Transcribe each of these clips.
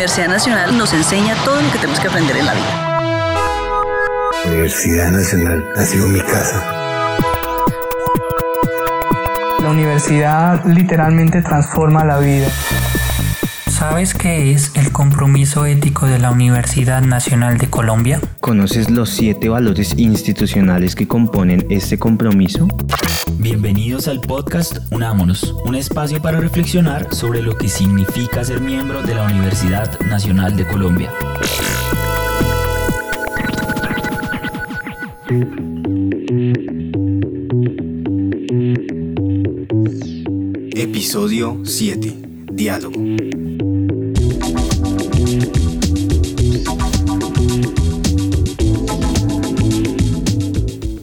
Universidad Nacional nos enseña todo lo que tenemos que aprender en la vida. La Universidad Nacional ha sido mi casa. La universidad literalmente transforma la vida. ¿Sabes qué es el compromiso ético de la Universidad Nacional de Colombia? ¿Conoces los siete valores institucionales que componen este compromiso? Bienvenidos al podcast Unámonos, un espacio para reflexionar sobre lo que significa ser miembro de la Universidad Nacional de Colombia. Episodio 7. Diálogo.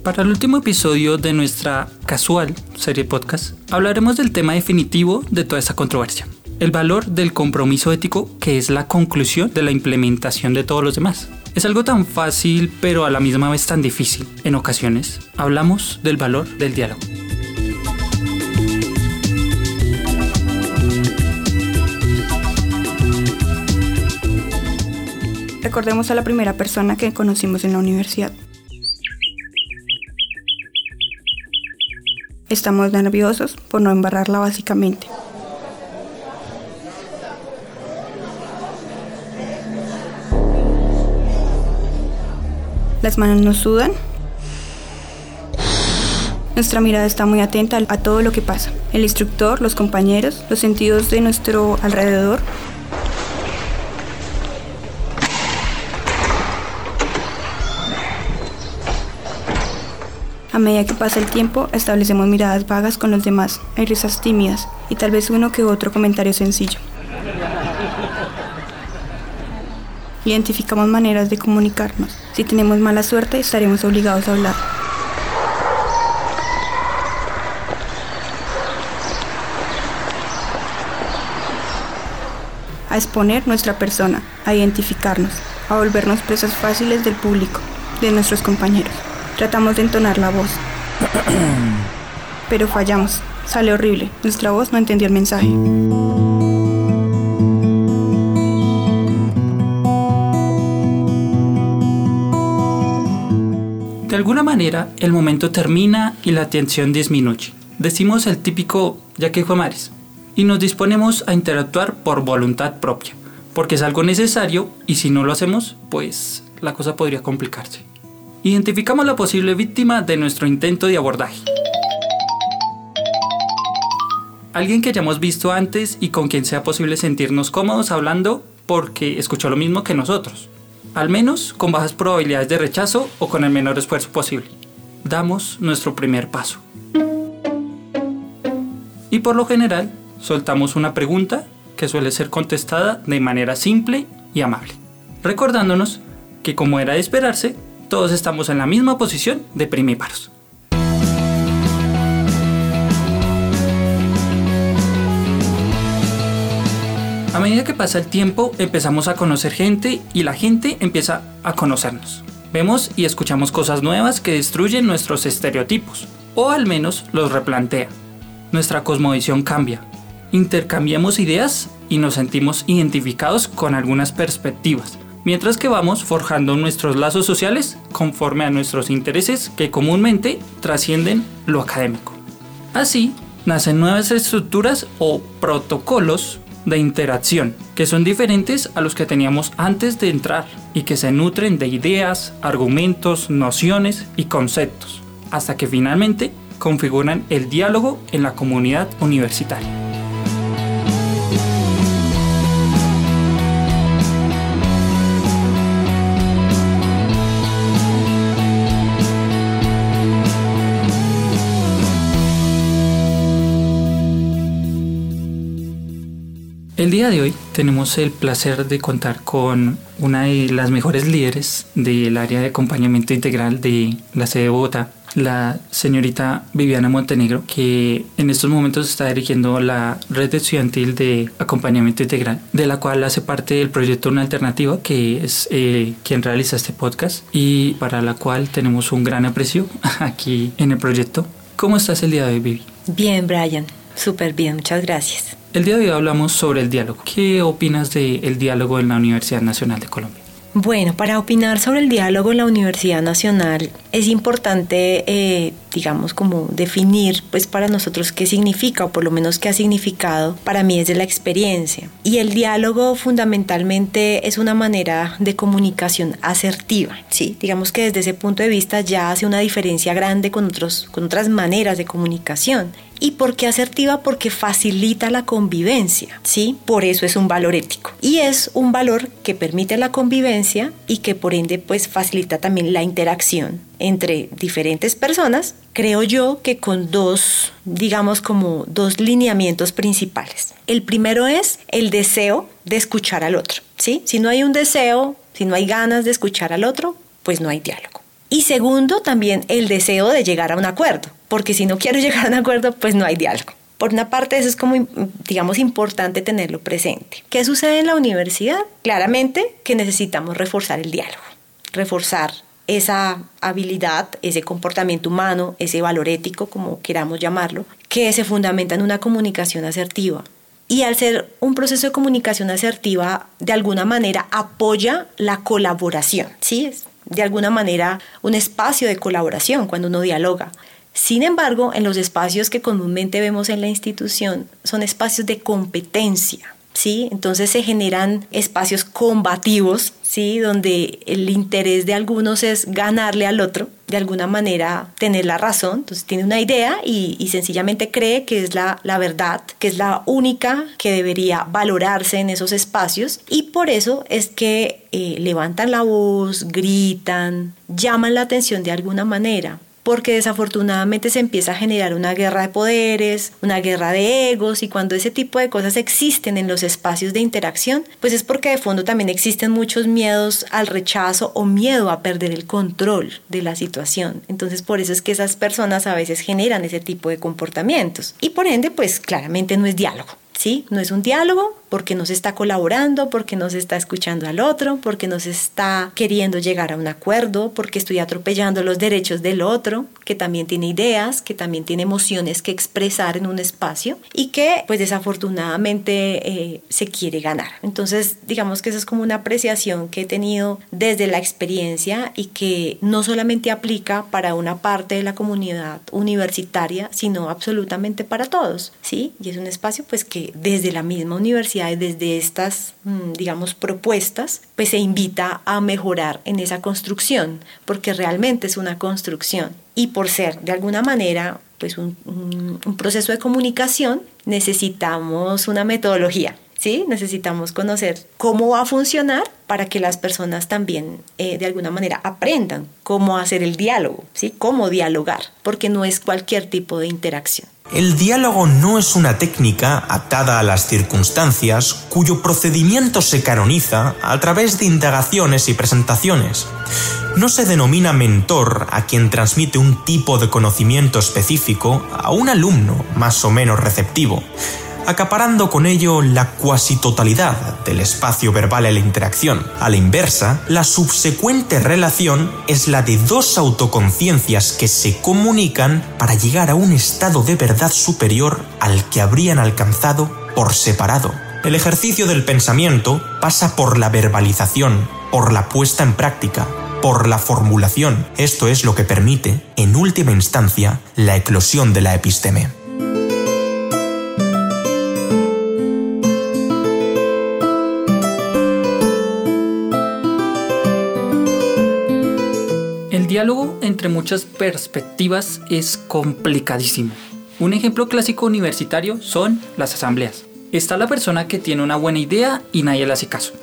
Para el último episodio de nuestra casual serie podcast, hablaremos del tema definitivo de toda esta controversia. El valor del compromiso ético que es la conclusión de la implementación de todos los demás. Es algo tan fácil pero a la misma vez tan difícil. En ocasiones hablamos del valor del diálogo. Recordemos a la primera persona que conocimos en la universidad. Estamos nerviosos por no embarrarla básicamente. Las manos nos sudan. Nuestra mirada está muy atenta a todo lo que pasa. El instructor, los compañeros, los sentidos de nuestro alrededor. A medida que pasa el tiempo, establecemos miradas vagas con los demás, hay risas tímidas y tal vez uno que otro comentario sencillo. Identificamos maneras de comunicarnos. Si tenemos mala suerte, estaremos obligados a hablar. A exponer nuestra persona, a identificarnos, a volvernos presas fáciles del público, de nuestros compañeros. Tratamos de entonar la voz. Pero fallamos. Sale horrible. Nuestra voz no entendió el mensaje. De alguna manera, el momento termina y la tensión disminuye. Decimos el típico ya que hijo mares y nos disponemos a interactuar por voluntad propia, porque es algo necesario y si no lo hacemos, pues la cosa podría complicarse. Identificamos la posible víctima de nuestro intento de abordaje. Alguien que hayamos visto antes y con quien sea posible sentirnos cómodos hablando porque escuchó lo mismo que nosotros. Al menos con bajas probabilidades de rechazo o con el menor esfuerzo posible. Damos nuestro primer paso. Y por lo general, soltamos una pregunta que suele ser contestada de manera simple y amable. Recordándonos que como era de esperarse, todos estamos en la misma posición de primíparos. A medida que pasa el tiempo, empezamos a conocer gente y la gente empieza a conocernos. Vemos y escuchamos cosas nuevas que destruyen nuestros estereotipos, o al menos los replantea. Nuestra cosmovisión cambia. Intercambiamos ideas y nos sentimos identificados con algunas perspectivas, mientras que vamos forjando nuestros lazos sociales conforme a nuestros intereses que comúnmente trascienden lo académico. Así, nacen nuevas estructuras o protocolos de interacción que son diferentes a los que teníamos antes de entrar y que se nutren de ideas, argumentos, nociones y conceptos, hasta que finalmente configuran el diálogo en la comunidad universitaria. El día de hoy tenemos el placer de contar con una de las mejores líderes del área de acompañamiento integral de la sede de Bogotá, la señorita Viviana Montenegro, que en estos momentos está dirigiendo la red estudiantil de acompañamiento integral, de la cual hace parte del proyecto Una Alternativa, que es eh, quien realiza este podcast y para la cual tenemos un gran aprecio aquí en el proyecto. ¿Cómo estás el día de hoy, Vivi? Bien, Brian. Súper bien, muchas gracias. El día de hoy hablamos sobre el diálogo. ¿Qué opinas del diálogo en la Universidad Nacional de Colombia? Bueno, para opinar sobre el diálogo en la Universidad Nacional es importante, eh, digamos, como definir, pues para nosotros qué significa, o por lo menos qué ha significado para mí desde la experiencia. Y el diálogo fundamentalmente es una manera de comunicación asertiva, ¿sí? Digamos que desde ese punto de vista ya hace una diferencia grande con, otros, con otras maneras de comunicación. ¿Y por qué asertiva? Porque facilita la convivencia, ¿sí? Por eso es un valor ético. Y es un valor que permite la convivencia y que por ende pues facilita también la interacción entre diferentes personas, creo yo que con dos, digamos como dos lineamientos principales. El primero es el deseo de escuchar al otro, ¿sí? Si no hay un deseo, si no hay ganas de escuchar al otro, pues no hay diálogo. Y segundo, también el deseo de llegar a un acuerdo, porque si no quiero llegar a un acuerdo, pues no hay diálogo. Por una parte, eso es como, digamos, importante tenerlo presente. ¿Qué sucede en la universidad? Claramente que necesitamos reforzar el diálogo, reforzar esa habilidad, ese comportamiento humano, ese valor ético, como queramos llamarlo, que se fundamenta en una comunicación asertiva. Y al ser un proceso de comunicación asertiva, de alguna manera apoya la colaboración, ¿sí? de alguna manera un espacio de colaboración cuando uno dialoga. Sin embargo, en los espacios que comúnmente vemos en la institución son espacios de competencia, ¿sí? Entonces se generan espacios combativos, ¿sí? Donde el interés de algunos es ganarle al otro, de alguna manera tener la razón, entonces tiene una idea y, sencillamente cree que es la, la, verdad, que es la única que debería valorarse en esos espacios y por eso es que eh, levantan la voz, gritan, llaman la atención de alguna manera porque desafortunadamente se empieza a generar una guerra de poderes, una guerra de egos y cuando ese tipo de cosas existen en los espacios de interacción, pues es porque de fondo también existen muchos miedos al rechazo o miedo a perder el control de la situación. Entonces por eso es que esas personas a veces generan ese tipo de comportamientos y por ende pues claramente no es diálogo. ¿sí? No es un diálogo porque no se está colaborando, porque no se está escuchando al otro, porque no se está queriendo llegar a un acuerdo, porque estoy atropellando los derechos del otro, que también tiene ideas, que también tiene emociones que expresar en un espacio y que pues desafortunadamente eh, se quiere ganar. Entonces digamos que esa es como una apreciación que he tenido desde la experiencia y que no solamente aplica para una parte de la comunidad universitaria, sino absolutamente para todos, ¿sí? Y es un espacio pues que desde la misma universidad desde estas, mm, digamos, propuestas, pues se invita a mejorar en esa construcción, porque realmente es una construcción. Y por ser de alguna manera pues un, un proceso de comunicación, necesitamos una metodología, ¿sí? Necesitamos conocer cómo va a funcionar para que las personas también eh, de alguna manera aprendan cómo hacer el diálogo, ¿sí? Cómo dialogar, porque no es cualquier tipo de interacción. El diálogo no es una técnica atada a las circunstancias cuyo procedimiento se canoniza a través de indagaciones y presentaciones. No se denomina mentor a quien transmite un tipo de conocimiento específico a un alumno más o menos receptivo acaparando con ello la cuasi totalidad del espacio verbal en la interacción. A la inversa, la subsecuente relación es la de dos autoconciencias que se comunican para llegar a un estado de verdad superior al que habrían alcanzado por separado. El ejercicio del pensamiento pasa por la verbalización, por la puesta en práctica, por la formulación. Esto es lo que permite, en última instancia, la eclosión de la episteme. Diálogo entre muchas perspectivas es complicadísimo. Un ejemplo clásico universitario son las asambleas. Está la persona que tiene una buena idea y nadie le hace caso.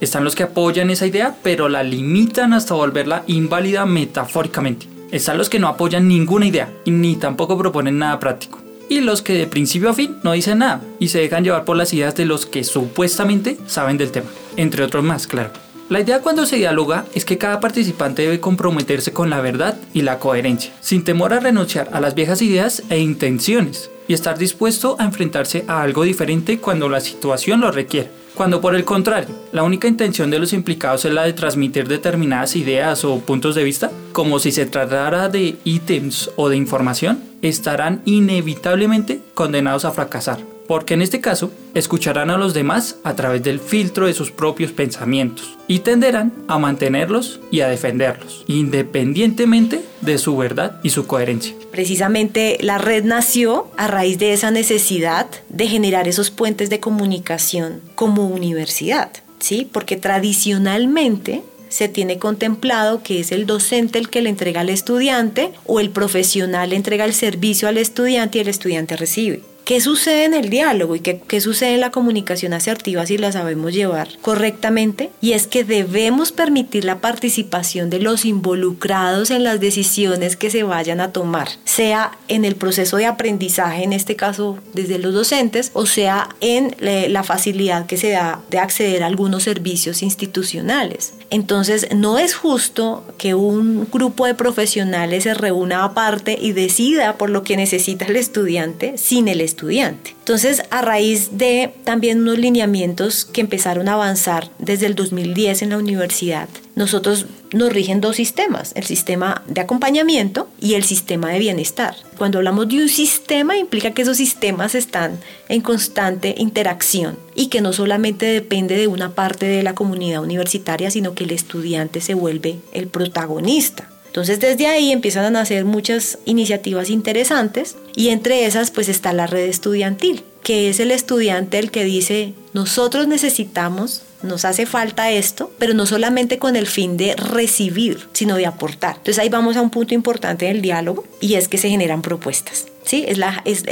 Están los que apoyan esa idea pero la limitan hasta volverla inválida metafóricamente. Están los que no apoyan ninguna idea y ni tampoco proponen nada práctico. y los que de principio a fin no dicen nada y se dejan llevar por las ideas de los que supuestamente saben del tema, entre otros más, claro. La idea cuando se dialoga es que cada participante debe comprometerse con la verdad y la coherencia, sin temor a renunciar a las viejas ideas e intenciones, y estar dispuesto a enfrentarse a algo diferente cuando la situación lo requiere. Cuando por el contrario, la única intención de los implicados es la de transmitir determinadas ideas o puntos de vista, como si se tratara de ítems o de información, estarán inevitablemente condenados a fracasar, porque en este caso escucharán a los demás a través del filtro de sus propios pensamientos y tenderán a mantenerlos y a defenderlos, independientemente de su verdad y su coherencia. Precisamente la red nació a raíz de esa necesidad de generar esos puentes de comunicación como universidad, ¿sí? Porque tradicionalmente se tiene contemplado que es el docente el que le entrega al estudiante o el profesional le entrega el servicio al estudiante y el estudiante recibe. ¿Qué sucede en el diálogo y qué, sucede en la comunicación asertiva si la sabemos llevar correctamente? Y es que debemos permitir la participación de los involucrados en las decisiones que se vayan a tomar, sea en el proceso de aprendizaje, en este caso desde los docentes, o sea en la facilidad que se da de acceder a algunos servicios institucionales. Entonces, no es justo que un grupo de profesionales se reúna aparte y decida por lo que necesita el estudiante sin el estudiante. Entonces, a raíz de también unos lineamientos que empezaron a avanzar desde el 2010 en la universidad, nosotros nos rigen dos sistemas, el sistema de acompañamiento y el sistema de bienestar. Cuando hablamos de un sistema implica que esos sistemas están en constante interacción y que no solamente depende de una parte de la comunidad universitaria, sino que el estudiante se vuelve el protagonista. Entonces desde ahí empiezan a nacer muchas iniciativas interesantes y entre esas pues está la red estudiantil, que es el estudiante el que dice, nosotros necesitamos nos hace falta esto, pero no solamente con el fin de recibir, sino de aportar. Entonces ahí vamos a un punto importante del diálogo y es que se generan propuestas. ¿sí? Es,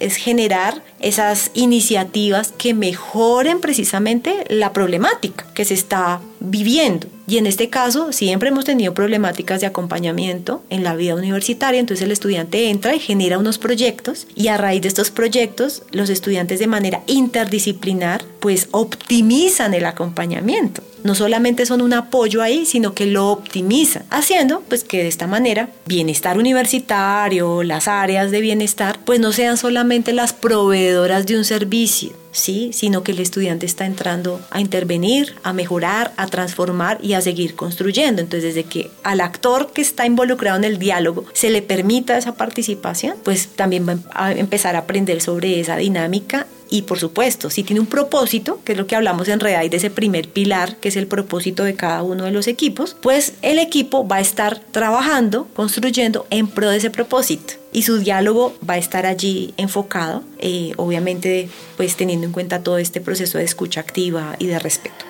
es, generar esas iniciativas que mejoren precisamente la problemática que se está viviendo. Y en este caso siempre hemos tenido problemáticas de acompañamiento en la vida universitaria, entonces el estudiante entra y genera unos proyectos y a raíz de estos proyectos los estudiantes de manera interdisciplinar pues optimizan el acompañamiento. No solamente son un apoyo ahí, sino que lo optimizan, haciendo pues que de esta manera bienestar universitario, las áreas de bienestar, pues no sean solamente las proveedoras de un servicio, ¿sí? sino que el estudiante está entrando a intervenir, a mejorar, a transformar y a seguir construyendo. Entonces, desde que al actor que está involucrado en el diálogo se le permita esa participación, pues también va a empezar a aprender sobre esa dinámica y por supuesto, si tiene un propósito, que es lo que hablamos en realidad de ese primer pilar, que es el propósito de cada uno de los equipos, pues el equipo va a estar trabajando, construyendo en pro de ese propósito y su diálogo va a estar allí enfocado, eh, obviamente pues teniendo en cuenta todo este proceso de escucha activa y de respeto.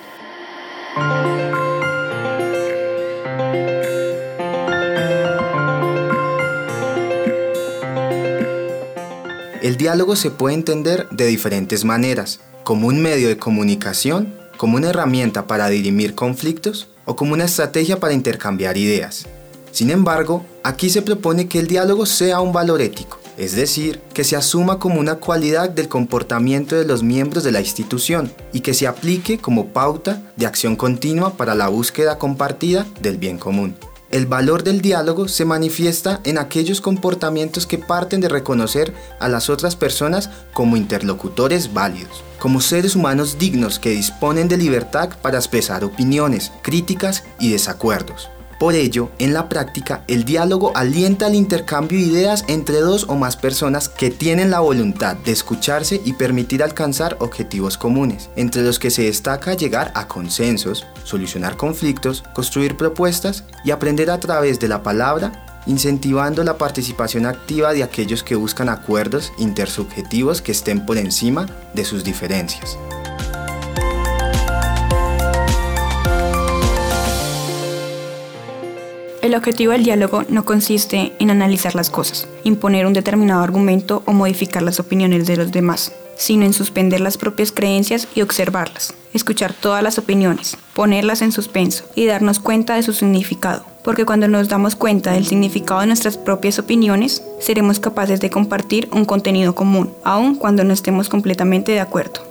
Diálogo se puede entender de diferentes maneras, como un medio de comunicación, como una herramienta para dirimir conflictos o como una estrategia para intercambiar ideas. Sin embargo, aquí se propone que el diálogo sea un valor ético, es decir, que se asuma como una cualidad del comportamiento de los miembros de la institución y que se aplique como pauta de acción continua para la búsqueda compartida del bien común. El valor del diálogo se manifiesta en aquellos comportamientos que parten de reconocer a las otras personas como interlocutores válidos, como seres humanos dignos que disponen de libertad para expresar opiniones, críticas y desacuerdos. Por ello, en la práctica, el diálogo alienta el intercambio de ideas entre dos o más personas que tienen la voluntad de escucharse y permitir alcanzar objetivos comunes, entre los que se destaca llegar a consensos, solucionar conflictos, construir propuestas y aprender a través de la palabra incentivando la participación activa de aquellos que buscan acuerdos intersubjetivos que estén por encima de sus diferencias. El objetivo del diálogo no consiste en analizar las cosas, imponer un determinado argumento o modificar las opiniones de los demás, sino en suspender las propias creencias y observarlas, escuchar todas las opiniones, ponerlas en suspenso y darnos cuenta de su significado, porque cuando nos damos cuenta del significado de nuestras propias opiniones, seremos capaces de compartir un contenido común, aun cuando no estemos completamente de acuerdo.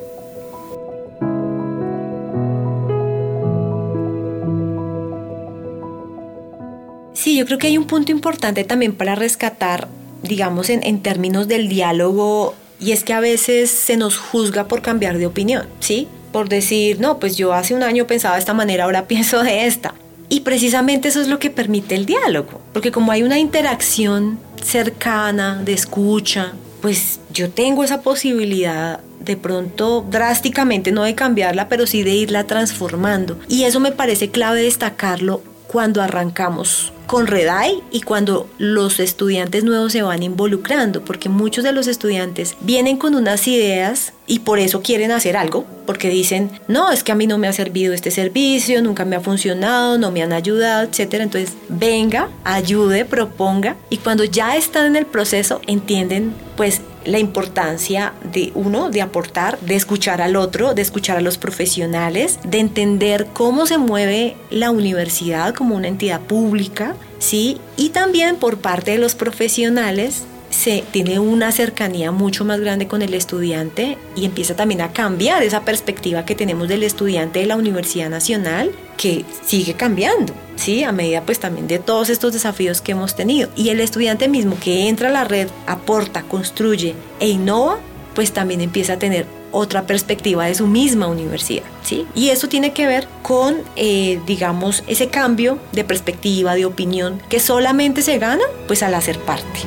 Sí, yo creo que hay un punto importante también para rescatar, digamos, en, en términos del diálogo, y es que a veces se nos juzga por cambiar de opinión, ¿sí? Por decir, no, pues yo hace un año pensaba de esta manera, ahora pienso de esta. Y precisamente eso es lo que permite el diálogo, porque como hay una interacción cercana, de escucha, pues yo tengo esa posibilidad de pronto drásticamente, no de cambiarla, pero sí de irla transformando. Y eso me parece clave destacarlo cuando arrancamos con Redai y cuando los estudiantes nuevos se van involucrando, porque muchos de los estudiantes vienen con unas ideas y por eso quieren hacer algo, porque dicen, no, es que a mí no me ha servido este servicio, nunca me ha funcionado, no me han ayudado, etc. Entonces, venga, ayude, proponga y cuando ya están en el proceso entienden pues la importancia de uno, de aportar, de escuchar al otro, de escuchar a los profesionales, de entender cómo se mueve la universidad como una entidad pública, ¿sí? Y también por parte de los profesionales se tiene una cercanía mucho más grande con el estudiante y empieza también a cambiar esa perspectiva que tenemos del estudiante de la Universidad Nacional que sigue cambiando, ¿sí? A medida pues también de todos estos desafíos que hemos tenido. Y el estudiante mismo que entra a la red, aporta, construye e innova, pues también empieza a tener otra perspectiva de su misma universidad, ¿sí? Y eso tiene que ver con, eh, digamos, ese cambio de perspectiva, de opinión, que solamente se gana pues al hacer parte.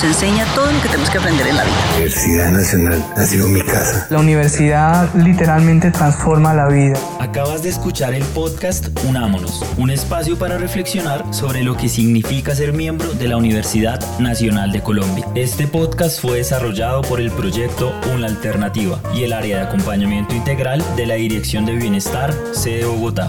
Nos enseña todo lo que tenemos que aprender en la vida. La Universidad Nacional ha sido mi casa. La universidad literalmente transforma la vida. Acabas de escuchar el podcast Unámonos, un espacio para reflexionar sobre lo que significa ser miembro de la Universidad Nacional de Colombia. Este podcast fue desarrollado por el proyecto Una Alternativa y el área de acompañamiento integral de la Dirección de Bienestar, sede Bogotá.